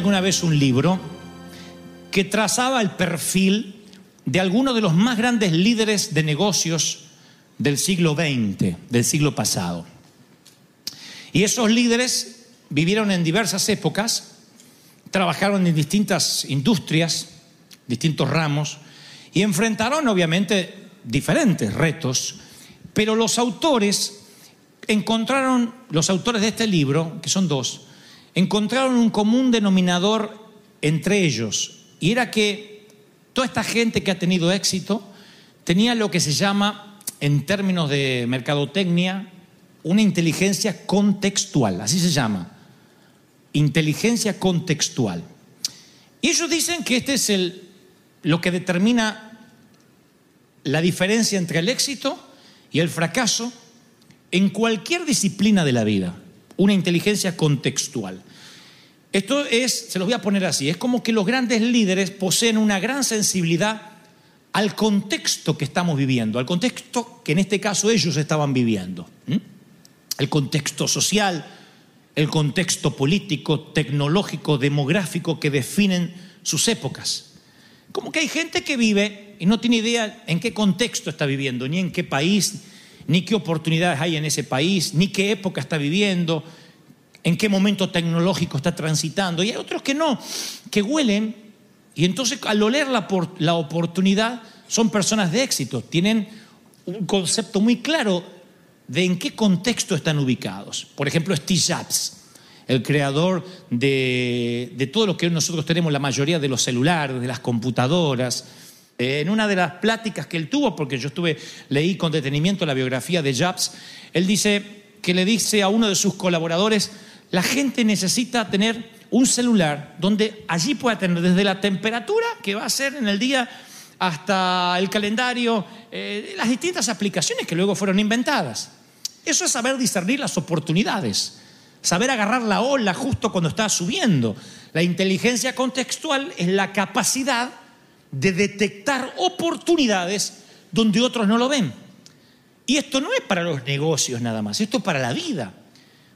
alguna vez un libro que trazaba el perfil de algunos de los más grandes líderes de negocios del siglo XX, del siglo pasado. Y esos líderes vivieron en diversas épocas, trabajaron en distintas industrias, distintos ramos, y enfrentaron obviamente diferentes retos, pero los autores encontraron, los autores de este libro, que son dos, encontraron un común denominador entre ellos, y era que toda esta gente que ha tenido éxito tenía lo que se llama, en términos de mercadotecnia, una inteligencia contextual, así se llama, inteligencia contextual. Y ellos dicen que este es el, lo que determina la diferencia entre el éxito y el fracaso en cualquier disciplina de la vida, una inteligencia contextual. Esto es, se los voy a poner así, es como que los grandes líderes poseen una gran sensibilidad al contexto que estamos viviendo, al contexto que en este caso ellos estaban viviendo. El contexto social, el contexto político, tecnológico, demográfico que definen sus épocas. Como que hay gente que vive y no tiene idea en qué contexto está viviendo, ni en qué país, ni qué oportunidades hay en ese país, ni qué época está viviendo, en qué momento tecnológico está transitando. Y hay otros que no, que huelen y entonces al oler la, la oportunidad son personas de éxito, tienen un concepto muy claro de en qué contexto están ubicados. Por ejemplo, Steve Jobs, el creador de, de todo lo que nosotros tenemos, la mayoría de los celulares, de las computadoras. En una de las pláticas que él tuvo, porque yo estuve, leí con detenimiento la biografía de Jobs, él dice que le dice a uno de sus colaboradores, la gente necesita tener un celular donde allí pueda tener desde la temperatura que va a ser en el día hasta el calendario, eh, las distintas aplicaciones que luego fueron inventadas. Eso es saber discernir las oportunidades, saber agarrar la ola justo cuando está subiendo. La inteligencia contextual es la capacidad de detectar oportunidades donde otros no lo ven. Y esto no es para los negocios nada más, esto es para la vida.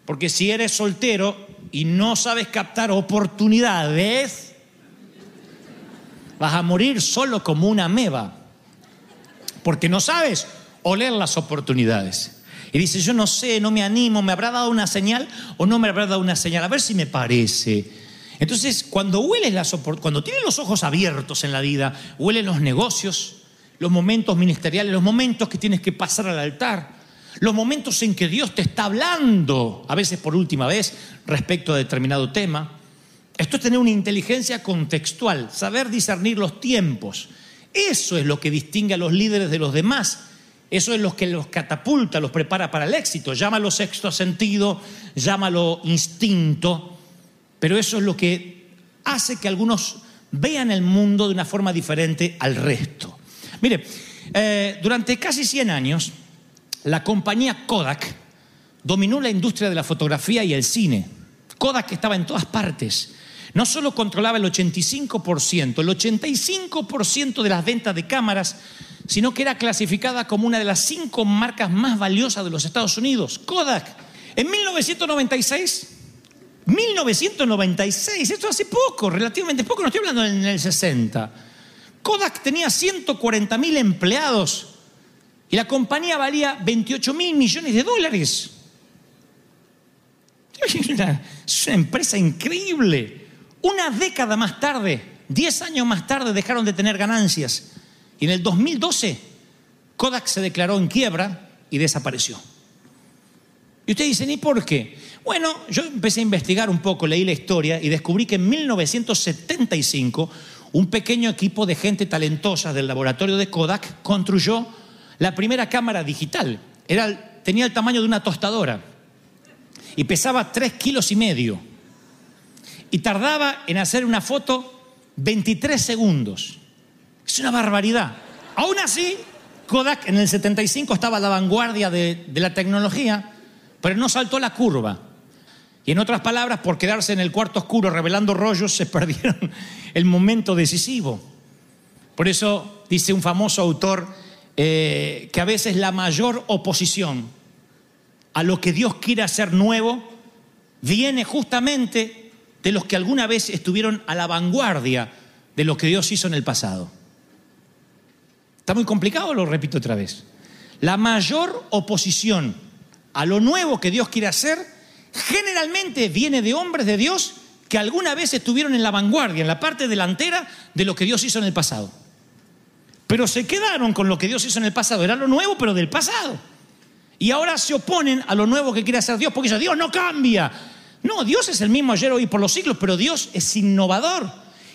Porque si eres soltero y no sabes captar oportunidades, vas a morir solo como una meba. Porque no sabes oler las oportunidades. Y dice, yo no sé, no me animo, ¿me habrá dado una señal o no me habrá dado una señal? A ver si me parece. Entonces, cuando hueles las cuando tienes los ojos abiertos en la vida, huelen los negocios, los momentos ministeriales, los momentos que tienes que pasar al altar, los momentos en que Dios te está hablando, a veces por última vez, respecto a determinado tema. Esto es tener una inteligencia contextual, saber discernir los tiempos. Eso es lo que distingue a los líderes de los demás. Eso es lo que los catapulta, los prepara para el éxito. Llámalo sexto sentido, llámalo instinto, pero eso es lo que hace que algunos vean el mundo de una forma diferente al resto. Mire, eh, durante casi 100 años, la compañía Kodak dominó la industria de la fotografía y el cine. Kodak estaba en todas partes. No solo controlaba el 85%, el 85% de las ventas de cámaras, sino que era clasificada como una de las cinco marcas más valiosas de los Estados Unidos. Kodak. En 1996, 1996, esto hace poco, relativamente poco, no estoy hablando en el 60. Kodak tenía 140 mil empleados y la compañía valía 28 mil millones de dólares. Es una, es una empresa increíble. Una década más tarde, 10 años más tarde, dejaron de tener ganancias. Y en el 2012, Kodak se declaró en quiebra y desapareció. Y ustedes dicen, ¿y por qué? Bueno, yo empecé a investigar un poco, leí la historia y descubrí que en 1975 un pequeño equipo de gente talentosa del laboratorio de Kodak construyó la primera cámara digital. Tenía el tamaño de una tostadora y pesaba 3 kilos y medio. Y tardaba en hacer una foto 23 segundos. Es una barbaridad. Aún así, Kodak en el 75 estaba a la vanguardia de, de la tecnología, pero no saltó la curva. Y en otras palabras, por quedarse en el cuarto oscuro revelando rollos, se perdieron el momento decisivo. Por eso dice un famoso autor eh, que a veces la mayor oposición a lo que Dios quiere hacer nuevo viene justamente de los que alguna vez estuvieron a la vanguardia de lo que Dios hizo en el pasado. ¿Está muy complicado? Lo repito otra vez. La mayor oposición a lo nuevo que Dios quiere hacer generalmente viene de hombres de Dios que alguna vez estuvieron en la vanguardia, en la parte delantera de lo que Dios hizo en el pasado. Pero se quedaron con lo que Dios hizo en el pasado. Era lo nuevo, pero del pasado. Y ahora se oponen a lo nuevo que quiere hacer Dios, porque dicen, Dios no cambia. No, Dios es el mismo ayer, hoy, por los siglos, pero Dios es innovador.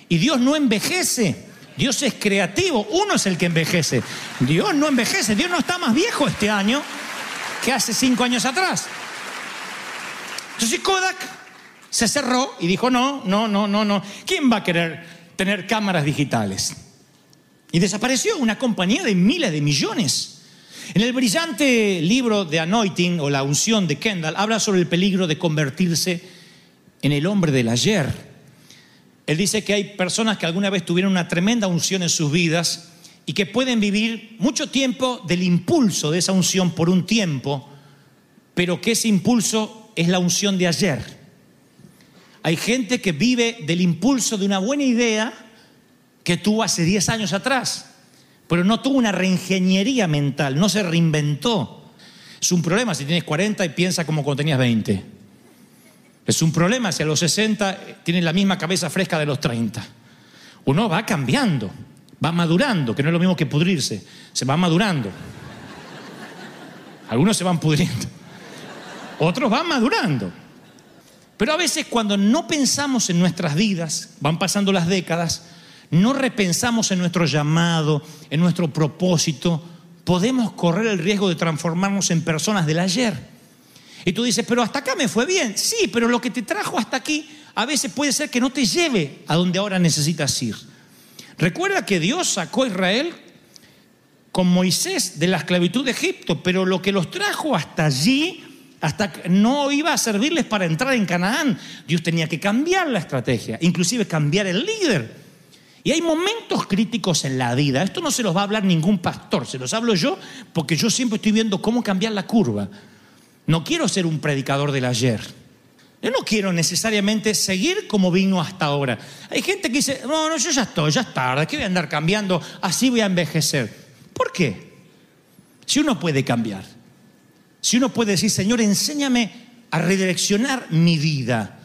Y Dios no envejece. Dios es creativo. Uno es el que envejece. Dios no envejece. Dios no está más viejo este año que hace cinco años atrás. Entonces Kodak se cerró y dijo, no, no, no, no, no. ¿Quién va a querer tener cámaras digitales? Y desapareció una compañía de miles de millones. En el brillante libro de Anointing o la unción de Kendall habla sobre el peligro de convertirse en el hombre del ayer. Él dice que hay personas que alguna vez tuvieron una tremenda unción en sus vidas y que pueden vivir mucho tiempo del impulso de esa unción por un tiempo, pero que ese impulso es la unción de ayer. Hay gente que vive del impulso de una buena idea que tuvo hace 10 años atrás, pero no tuvo una reingeniería mental, no se reinventó. Es un problema si tienes 40 y piensas como cuando tenías 20. Es un problema si a los 60 tienes la misma cabeza fresca de los 30. Uno va cambiando, va madurando, que no es lo mismo que pudrirse, se va madurando. Algunos se van pudriendo, otros van madurando. Pero a veces cuando no pensamos en nuestras vidas, van pasando las décadas, no repensamos en nuestro llamado, en nuestro propósito, podemos correr el riesgo de transformarnos en personas del ayer. Y tú dices, pero hasta acá me fue bien. Sí, pero lo que te trajo hasta aquí a veces puede ser que no te lleve a donde ahora necesitas ir. Recuerda que Dios sacó a Israel con Moisés de la esclavitud de Egipto, pero lo que los trajo hasta allí, hasta no iba a servirles para entrar en Canaán. Dios tenía que cambiar la estrategia, inclusive cambiar el líder. Y hay momentos críticos en la vida. Esto no se los va a hablar ningún pastor, se los hablo yo porque yo siempre estoy viendo cómo cambiar la curva. No quiero ser un predicador del ayer. Yo no quiero necesariamente seguir como vino hasta ahora. Hay gente que dice, no, no, yo ya estoy, ya es tarde, ¿qué voy a andar cambiando? Así voy a envejecer. ¿Por qué? Si uno puede cambiar, si uno puede decir, Señor, enséñame a redireccionar mi vida.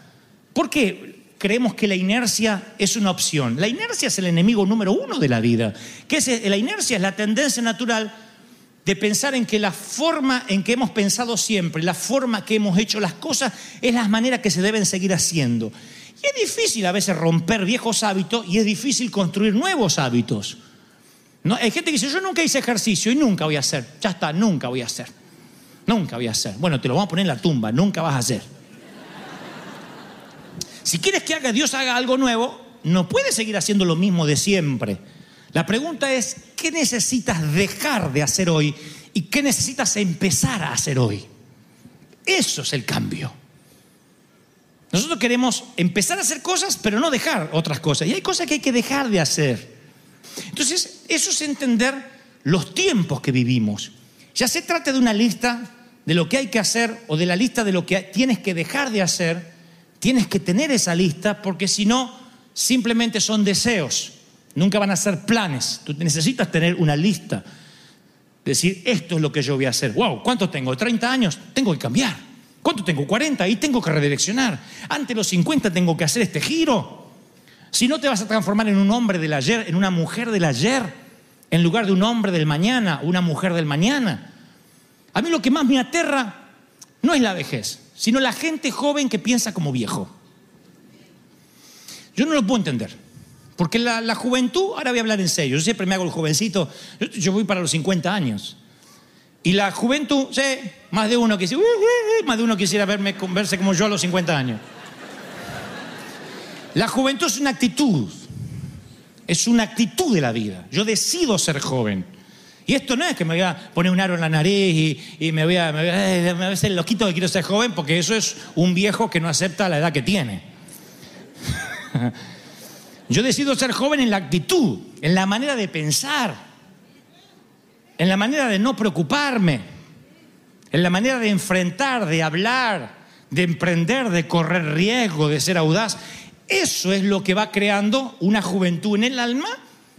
¿Por qué creemos que la inercia es una opción? La inercia es el enemigo número uno de la vida. ¿Qué es? La inercia es la tendencia natural de pensar en que la forma en que hemos pensado siempre, la forma que hemos hecho las cosas, es la manera que se deben seguir haciendo. Y es difícil a veces romper viejos hábitos y es difícil construir nuevos hábitos. Hay gente que dice, yo nunca hice ejercicio y nunca voy a hacer. Ya está, nunca voy a hacer. Nunca voy a hacer. Bueno, te lo vamos a poner en la tumba, nunca vas a hacer. Si quieres que haga Dios haga algo nuevo, no puedes seguir haciendo lo mismo de siempre. La pregunta es, ¿qué necesitas dejar de hacer hoy y qué necesitas empezar a hacer hoy? Eso es el cambio. Nosotros queremos empezar a hacer cosas, pero no dejar otras cosas. Y hay cosas que hay que dejar de hacer. Entonces, eso es entender los tiempos que vivimos. Ya se trata de una lista de lo que hay que hacer o de la lista de lo que tienes que dejar de hacer, tienes que tener esa lista porque si no, simplemente son deseos. Nunca van a ser planes. Tú necesitas tener una lista. Decir, esto es lo que yo voy a hacer. Wow, ¿cuánto tengo? ¿30 años? Tengo que cambiar. ¿Cuánto tengo? 40 y tengo que redireccionar. Antes de los 50 tengo que hacer este giro. Si no te vas a transformar en un hombre del ayer, en una mujer del ayer, en lugar de un hombre del mañana, una mujer del mañana. A mí lo que más me aterra no es la vejez, sino la gente joven que piensa como viejo. Yo no lo puedo entender. Porque la, juventud, ahora voy a hablar en serio, yo siempre me hago el jovencito, yo, voy para los 50 años. Y la juventud, sí, más de uno quisiera, más de uno quisiera verme, verse como yo a los 50 años. La juventud es una actitud, es una actitud de la vida. Yo decido ser joven. Y esto no es que me voy a poner un aro en la nariz y, me, voy a, me, voy a, me voy a loquito que quiero ser joven, porque eso es un viejo que no acepta la edad que tiene. Yo decido ser joven en la actitud, en la manera de pensar, en la manera de no preocuparme, en la manera de enfrentar, de hablar, de emprender, de correr riesgo, de ser audaz. Eso es lo que va creando una juventud en el alma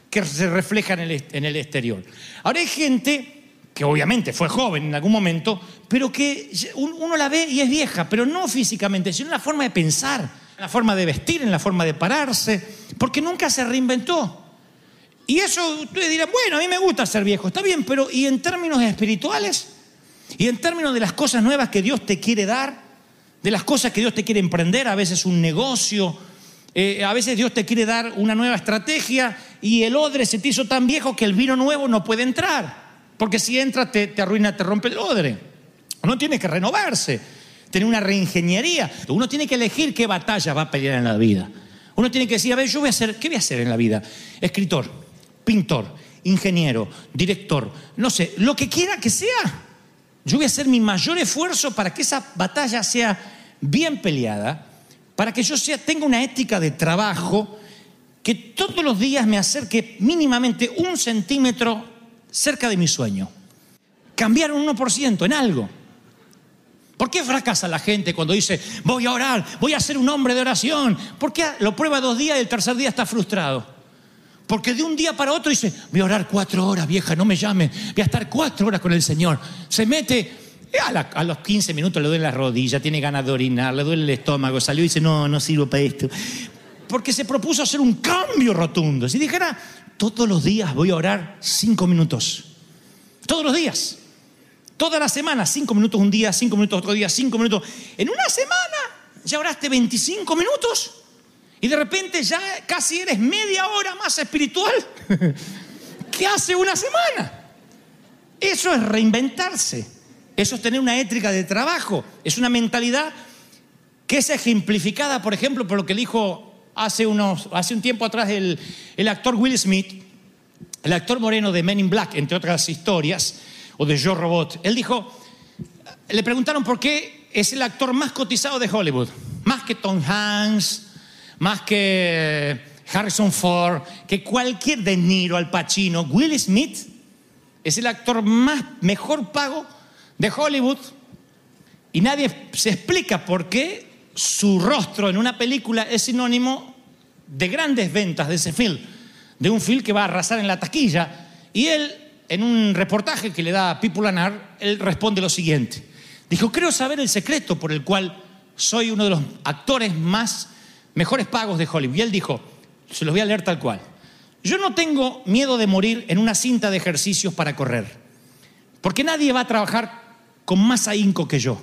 que se refleja en el, en el exterior. Ahora hay gente que obviamente fue joven en algún momento, pero que uno la ve y es vieja, pero no físicamente, sino en la forma de pensar, en la forma de vestir, en la forma de pararse, porque nunca se reinventó. Y eso ustedes dirán, bueno, a mí me gusta ser viejo, está bien, pero ¿y en términos espirituales? ¿Y en términos de las cosas nuevas que Dios te quiere dar? De las cosas que Dios te quiere emprender, a veces un negocio, eh, a veces Dios te quiere dar una nueva estrategia y el odre se te hizo tan viejo que el vino nuevo no puede entrar. Porque si entra te, te arruina, te rompe el odre. Uno tiene que renovarse, tener una reingeniería. Uno tiene que elegir qué batalla va a pelear en la vida. Uno tiene que decir, a ver, yo voy a hacer, ¿qué voy a hacer en la vida? Escritor, pintor, ingeniero, director, no sé, lo que quiera que sea. Yo voy a hacer mi mayor esfuerzo para que esa batalla sea bien peleada, para que yo sea, tenga una ética de trabajo que todos los días me acerque mínimamente un centímetro cerca de mi sueño. Cambiar un 1% en algo. ¿Por qué fracasa la gente cuando dice, voy a orar, voy a ser un hombre de oración? ¿Por qué lo prueba dos días y el tercer día está frustrado? Porque de un día para otro dice, voy a orar cuatro horas, vieja, no me llame, voy a estar cuatro horas con el Señor. Se mete, a, la, a los 15 minutos le duele la rodilla, tiene ganas de orinar, le duele el estómago, salió y dice, no, no sirvo para esto. Porque se propuso hacer un cambio rotundo. Si dijera, todos los días voy a orar cinco minutos. Todos los días. Toda la semana, cinco minutos un día, cinco minutos otro día, cinco minutos. En una semana ya oraste 25 minutos y de repente ya casi eres media hora más espiritual que hace una semana. Eso es reinventarse. Eso es tener una ética de trabajo. Es una mentalidad que es ejemplificada, por ejemplo, por lo que dijo hace, unos, hace un tiempo atrás el, el actor Will Smith, el actor moreno de Men in Black, entre otras historias, o de Yo Robot. Él dijo, le preguntaron por qué es el actor más cotizado de Hollywood, más que Tom Hanks, más que Harrison Ford, que cualquier De Niro, Al Pacino, Will Smith es el actor más mejor pago de Hollywood y nadie se explica por qué su rostro en una película es sinónimo de grandes ventas de ese film, de un film que va a arrasar en la taquilla. Y él, en un reportaje que le da a People Anar, él responde lo siguiente. Dijo, creo saber el secreto por el cual soy uno de los actores más mejores pagos de Hollywood. Y él dijo, se los voy a leer tal cual. Yo no tengo miedo de morir en una cinta de ejercicios para correr, porque nadie va a trabajar con más ahínco que yo.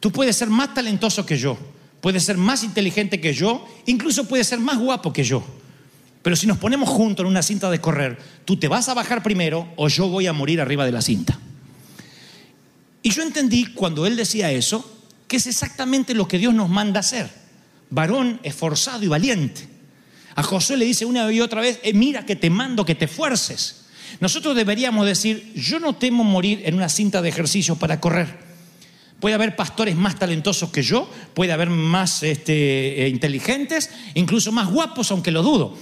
Tú puedes ser más talentoso que yo, puede ser más inteligente que yo, incluso puede ser más guapo que yo. Pero si nos ponemos juntos en una cinta de correr, tú te vas a bajar primero o yo voy a morir arriba de la cinta. Y yo entendí cuando él decía eso, que es exactamente lo que Dios nos manda hacer. Varón esforzado y valiente. A Josué le dice una y otra vez, eh, mira que te mando que te esfuerces. Nosotros deberíamos decir, yo no temo morir en una cinta de ejercicio para correr. Puede haber pastores más talentosos que yo, puede haber más este, eh, inteligentes, incluso más guapos, aunque lo dudo.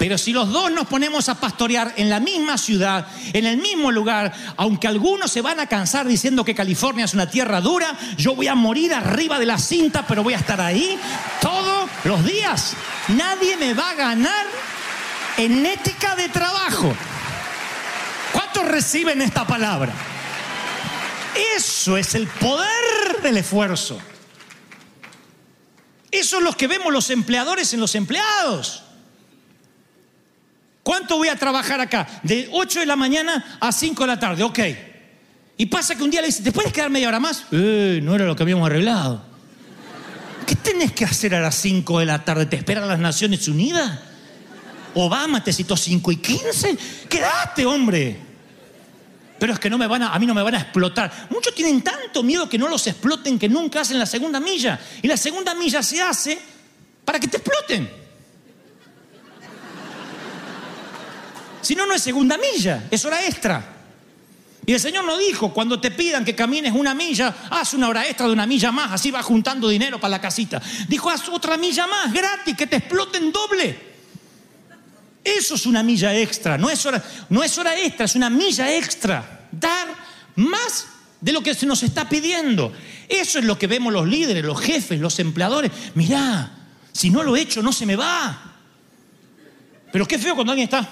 Pero si los dos nos ponemos a pastorear en la misma ciudad, en el mismo lugar, aunque algunos se van a cansar diciendo que California es una tierra dura, yo voy a morir arriba de la cinta, pero voy a estar ahí todo los días. Nadie me va a ganar en ética de trabajo. ¿Cuántos reciben esta palabra? Eso es el poder del esfuerzo. Eso es lo que vemos los empleadores en los empleados. ¿Cuánto voy a trabajar acá? De 8 de la mañana a 5 de la tarde, ok. Y pasa que un día le dice, ¿te puedes quedar media hora más? Eh, no era lo que habíamos arreglado. ¿Qué tenés que hacer a las 5 de la tarde? ¿Te esperan las Naciones Unidas? Obama te citó 5 y 15. Quédate, hombre. Pero es que no me van a, a mí no me van a explotar. Muchos tienen tanto miedo que no los exploten que nunca hacen la segunda milla. Y la segunda milla se hace para que te exploten. Si no, no es segunda milla, es hora extra. Y el Señor nos dijo, cuando te pidan que camines una milla, haz una hora extra de una milla más, así vas juntando dinero para la casita. Dijo, haz otra milla más, gratis, que te exploten doble. Eso es una milla extra, no es hora, no es hora extra, es una milla extra. Dar más de lo que se nos está pidiendo. Eso es lo que vemos los líderes, los jefes, los empleadores. Mirá, si no lo he hecho, no se me va. Pero qué feo cuando alguien está.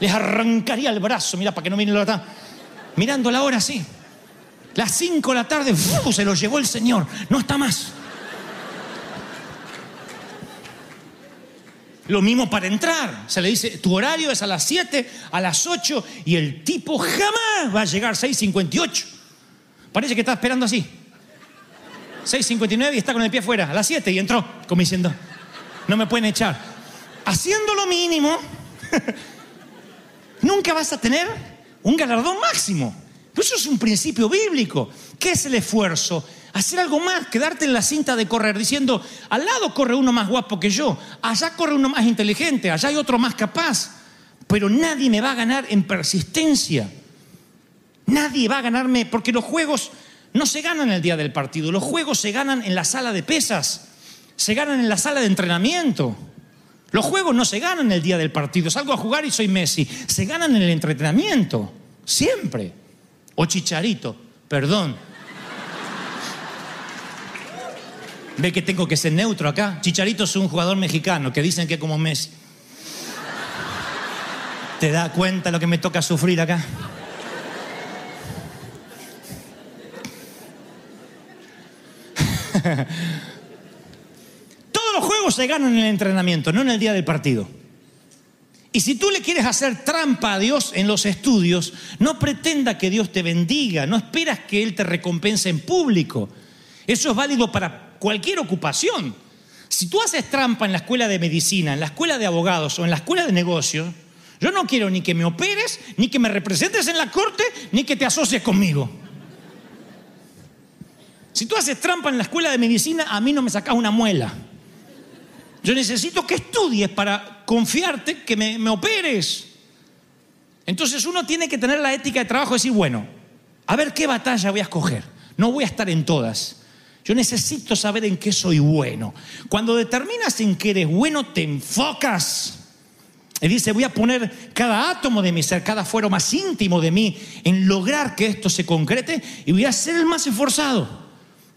les arrancaría el brazo, mira, para que no miren la hora. Mirando la hora así. Las 5 de la tarde, se lo llevó el Señor. No está más. Lo mismo para entrar. Se le dice, tu horario es a las 7, a las 8, y el tipo jamás va a llegar 6.58. Parece que está esperando así. 6.59 y está con el pie afuera. A las 7 y entró, como diciendo, no me pueden echar. Haciendo lo mínimo, nunca vas a tener un galardón máximo. Eso es un principio bíblico. ¿Qué es el esfuerzo? Hacer algo más, quedarte en la cinta de correr diciendo, al lado corre uno más guapo que yo, allá corre uno más inteligente, allá hay otro más capaz, pero nadie me va a ganar en persistencia. Nadie va a ganarme, porque los juegos no se ganan el día del partido, los juegos se ganan en la sala de pesas, se ganan en la sala de entrenamiento. Los juegos no se ganan el día del partido. Salgo a jugar y soy Messi. Se ganan en el entrenamiento. Siempre. O Chicharito. Perdón. Ve que tengo que ser neutro acá. Chicharito es un jugador mexicano que dicen que como Messi. ¿Te da cuenta lo que me toca sufrir acá? Todos los juegos se ganan en el entrenamiento, no en el día del partido. Y si tú le quieres hacer trampa a Dios en los estudios, no pretenda que Dios te bendiga, no esperas que Él te recompense en público. Eso es válido para cualquier ocupación. Si tú haces trampa en la escuela de medicina, en la escuela de abogados o en la escuela de negocios, yo no quiero ni que me operes, ni que me representes en la corte, ni que te asocies conmigo. Si tú haces trampa en la escuela de medicina, a mí no me sacas una muela. Yo necesito que estudies para confiarte que me, me operes. Entonces uno tiene que tener la ética de trabajo y decir, bueno, a ver qué batalla voy a escoger. No voy a estar en todas. Yo necesito saber en qué soy bueno. Cuando determinas en qué eres bueno, te enfocas. Y dice, voy a poner cada átomo de mi ser, cada fuero más íntimo de mí en lograr que esto se concrete y voy a ser el más esforzado.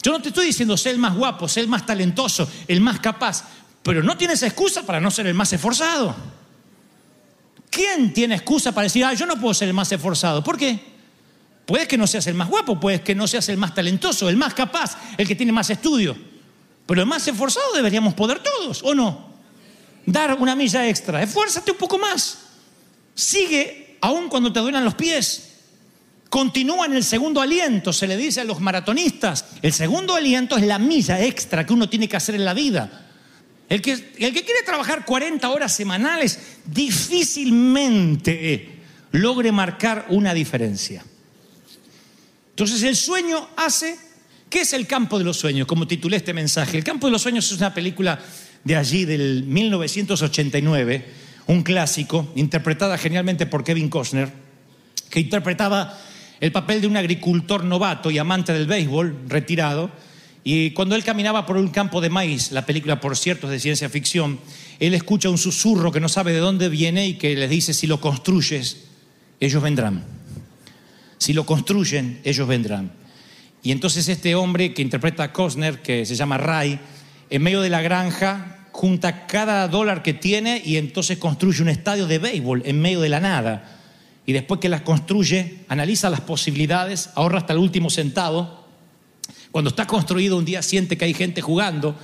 Yo no te estoy diciendo ser el más guapo, ser el más talentoso, el más capaz, pero no tienes excusa para no ser el más esforzado. ¿Quién tiene excusa para decir, ah, yo no puedo ser el más esforzado? ¿Por qué? Puedes que no seas el más guapo, puedes que no seas el más talentoso, el más capaz, el que tiene más estudio. Pero el más esforzado deberíamos poder todos, ¿o no? Dar una milla extra, esfuérzate un poco más. Sigue aún cuando te duelan los pies. Continúa en el segundo aliento, se le dice a los maratonistas. El segundo aliento es la milla extra que uno tiene que hacer en la vida. El que, el que quiere trabajar 40 horas semanales difícilmente logre marcar una diferencia. Entonces el sueño hace, ¿qué es el campo de los sueños? Como titulé este mensaje. El campo de los sueños es una película de allí, del 1989, un clásico, interpretada genialmente por Kevin Costner, que interpretaba el papel de un agricultor novato y amante del béisbol, retirado, y cuando él caminaba por un campo de maíz, la película por cierto es de ciencia ficción, él escucha un susurro que no sabe de dónde viene y que le dice, si lo construyes, ellos vendrán. Si lo construyen, ellos vendrán. Y entonces este hombre que interpreta a Costner, que se llama Ray, en medio de la granja, junta cada dólar que tiene y entonces construye un estadio de béisbol en medio de la nada. Y después que las construye, analiza las posibilidades, ahorra hasta el último centavo. Cuando está construido un día siente que hay gente jugando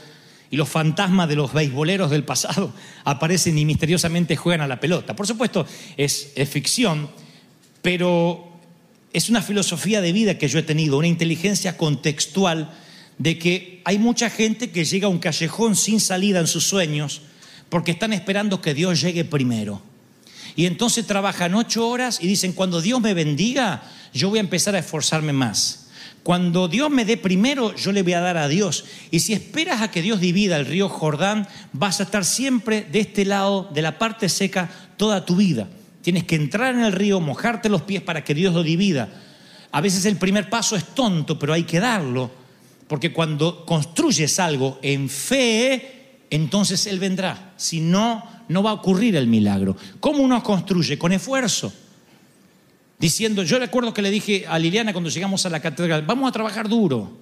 y los fantasmas de los beisboleros del pasado aparecen y misteriosamente juegan a la pelota. Por supuesto, es, es ficción, pero es una filosofía de vida que yo he tenido, una inteligencia contextual de que hay mucha gente que llega a un callejón sin salida en sus sueños porque están esperando que Dios llegue primero. Y entonces trabajan ocho horas y dicen, cuando Dios me bendiga, yo voy a empezar a esforzarme más. Cuando Dios me dé primero, yo le voy a dar a Dios. Y si esperas a que Dios divida el río Jordán, vas a estar siempre de este lado, de la parte seca, toda tu vida. Tienes que entrar en el río, mojarte los pies para que Dios lo divida. A veces el primer paso es tonto, pero hay que darlo. Porque cuando construyes algo en fe, entonces Él vendrá. Si no, no va a ocurrir el milagro. ¿Cómo uno construye? Con esfuerzo. Diciendo, yo recuerdo que le dije a Liliana cuando llegamos a la catedral, vamos a trabajar duro.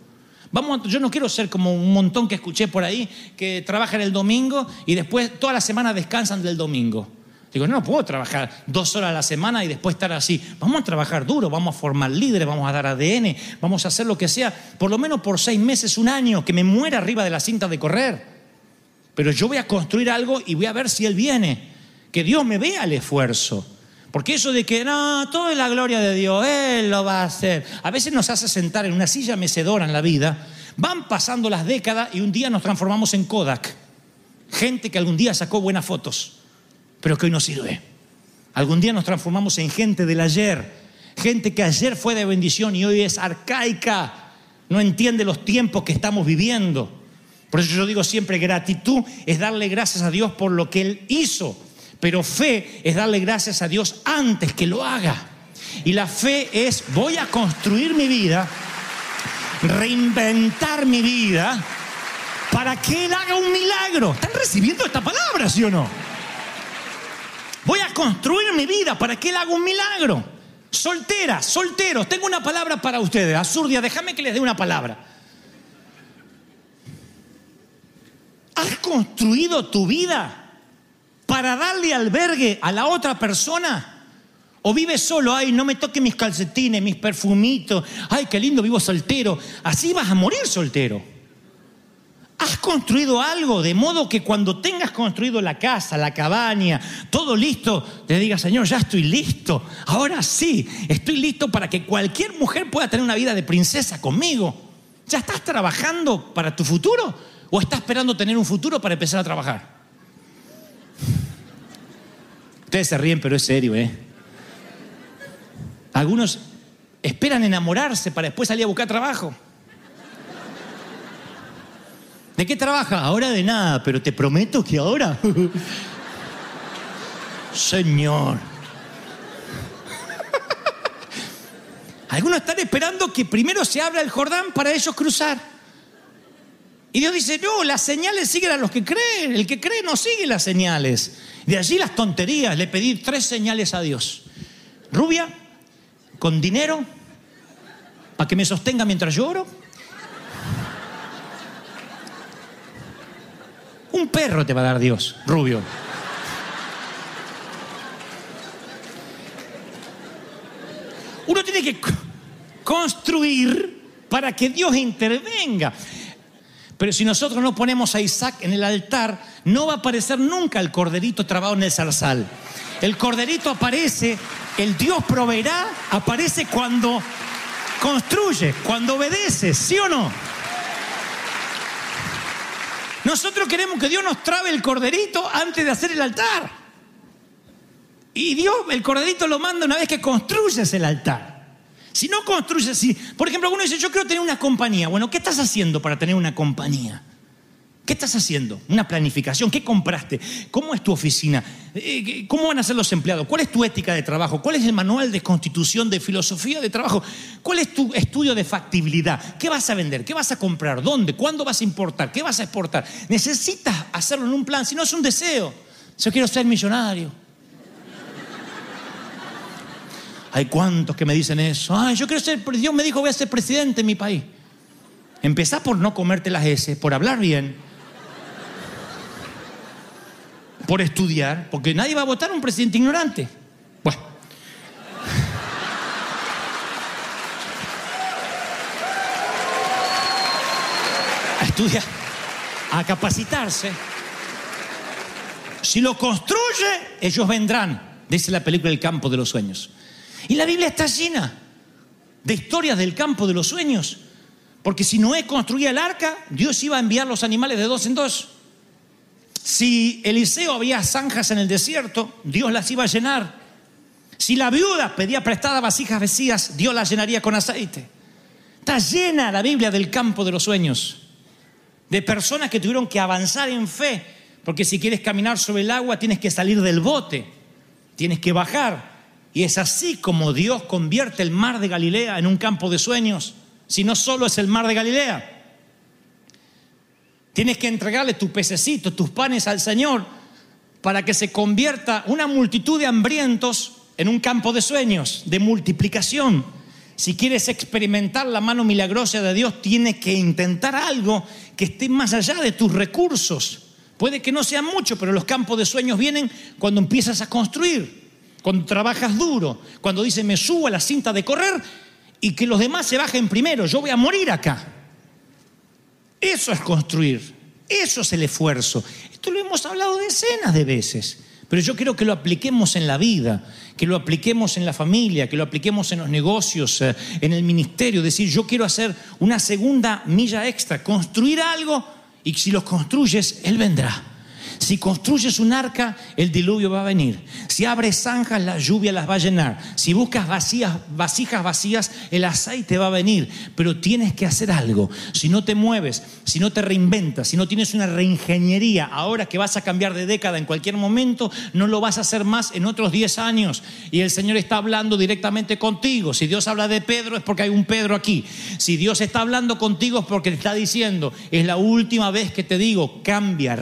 Vamos a- yo no quiero ser como un montón que escuché por ahí que trabajan el domingo y después toda la semana descansan del domingo. Digo, no puedo trabajar dos horas a la semana y después estar así. Vamos a trabajar duro, vamos a formar líderes, vamos a dar ADN, vamos a hacer lo que sea, por lo menos por seis meses, un año, que me muera arriba de la cinta de correr. Pero yo voy a construir algo y voy a ver si Él viene. Que Dios me vea el esfuerzo. Porque eso de que no, todo es la gloria de Dios, Él lo va a hacer. A veces nos hace sentar en una silla mecedora en la vida. Van pasando las décadas y un día nos transformamos en Kodak. Gente que algún día sacó buenas fotos, pero que hoy no sirve. Algún día nos transformamos en gente del ayer. Gente que ayer fue de bendición y hoy es arcaica. No entiende los tiempos que estamos viviendo. Por eso yo digo siempre, gratitud es darle gracias a Dios por lo que Él hizo, pero fe es darle gracias a Dios antes que lo haga. Y la fe es, voy a construir mi vida, reinventar mi vida, para que Él haga un milagro. ¿Están recibiendo esta palabra, sí o no? Voy a construir mi vida para que Él haga un milagro. Solteras, solteros, tengo una palabra para ustedes. Azurdia, déjame que les dé una palabra. ¿Has construido tu vida para darle albergue a la otra persona? ¿O vives solo? Ay, no me toque mis calcetines, mis perfumitos. Ay, qué lindo, vivo soltero. Así vas a morir soltero. Has construido algo de modo que cuando tengas construido la casa, la cabaña, todo listo, te digas, Señor, ya estoy listo. Ahora sí, estoy listo para que cualquier mujer pueda tener una vida de princesa conmigo. ¿Ya estás trabajando para tu futuro? ¿O estás esperando tener un futuro para empezar a trabajar? Ustedes se ríen, pero es serio, ¿eh? Algunos esperan enamorarse para después salir a buscar trabajo. ¿De qué trabaja? Ahora de nada, pero te prometo que ahora. Señor. Algunos están esperando que primero se abra el Jordán para ellos cruzar. Y Dios dice, no, las señales siguen a los que creen. El que cree no sigue las señales. De allí las tonterías. Le pedí tres señales a Dios. Rubia, con dinero, para que me sostenga mientras lloro. Un perro te va a dar Dios, rubio. Uno tiene que co- construir para que Dios intervenga. Pero si nosotros no ponemos a Isaac en el altar, no va a aparecer nunca el corderito trabado en el zarzal. El corderito aparece, el Dios proveerá, aparece cuando construye, cuando obedece, ¿sí o no? Nosotros queremos que Dios nos trabe el corderito antes de hacer el altar. Y Dios, el corderito lo manda una vez que construyes el altar. Si no construyes, si, por ejemplo, alguno dice, yo quiero tener una compañía. Bueno, ¿qué estás haciendo para tener una compañía? ¿Qué estás haciendo? Una planificación. ¿Qué compraste? ¿Cómo es tu oficina? Eh, ¿Cómo van a ser los empleados? ¿Cuál es tu ética de trabajo? ¿Cuál es el manual de constitución de filosofía de trabajo? ¿Cuál es tu estudio de factibilidad? ¿Qué vas a vender? ¿Qué vas a comprar? ¿Dónde? ¿Cuándo vas a importar? ¿Qué vas a exportar? Necesitas hacerlo en un plan, si no es un deseo. Yo quiero ser millonario. Hay cuantos que me dicen eso. Ay, yo quiero ser, Dios me dijo voy a ser presidente en mi país. Empezá por no comerte las S, por hablar bien, por estudiar, porque nadie va a votar a un presidente ignorante. Bueno. A estudiar, a capacitarse. Si lo construye, ellos vendrán. Dice la película El campo de los sueños. Y la Biblia está llena de historias del campo de los sueños. Porque si Noé construía el arca, Dios iba a enviar los animales de dos en dos. Si Eliseo había zanjas en el desierto, Dios las iba a llenar. Si la viuda pedía prestadas vasijas vacías, Dios las llenaría con aceite. Está llena la Biblia del campo de los sueños. De personas que tuvieron que avanzar en fe. Porque si quieres caminar sobre el agua, tienes que salir del bote. Tienes que bajar. Y es así como Dios convierte el mar de Galilea en un campo de sueños si no solo es el mar de Galilea. Tienes que entregarle tus pececitos, tus panes al Señor para que se convierta una multitud de hambrientos en un campo de sueños, de multiplicación. Si quieres experimentar la mano milagrosa de Dios, tienes que intentar algo que esté más allá de tus recursos. Puede que no sea mucho, pero los campos de sueños vienen cuando empiezas a construir, cuando trabajas duro, cuando dices me subo a la cinta de correr y que los demás se bajen primero. Yo voy a morir acá. Eso es construir. Eso es el esfuerzo. Esto lo hemos hablado decenas de veces. Pero yo quiero que lo apliquemos en la vida, que lo apliquemos en la familia, que lo apliquemos en los negocios, eh, en el ministerio. Decir, yo quiero hacer una segunda milla extra, construir algo y si lo construyes, Él vendrá. Si construyes un arca, el diluvio va a venir. Si abres zanjas, la lluvia las va a llenar. Si buscas vacías, vasijas vacías, el aceite va a venir. Pero tienes que hacer algo. Si no te mueves, si no te reinventas, si no tienes una reingeniería, ahora que vas a cambiar de década en cualquier momento, no lo vas a hacer más en otros 10 años. Y el Señor está hablando directamente contigo. Si Dios habla de Pedro es porque hay un Pedro aquí. Si Dios está hablando contigo es porque está diciendo, es la última vez que te digo, cambia,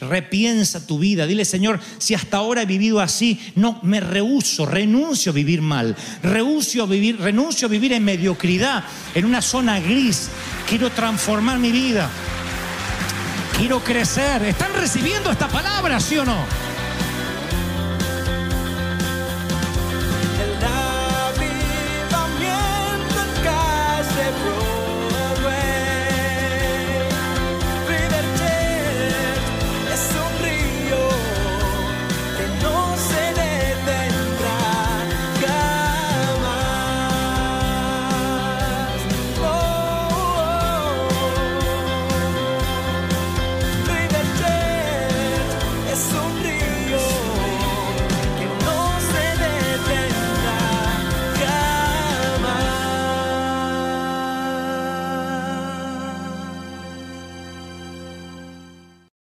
repiensa tu vida. Dile, Señor, si hasta ahora he vivido así, no, me rehuso, renuncio a vivir mal, renuncio a vivir, renuncio a vivir en mediocridad, en una zona gris. Quiero transformar mi vida. Quiero crecer. ¿Están recibiendo esta palabra, sí o no?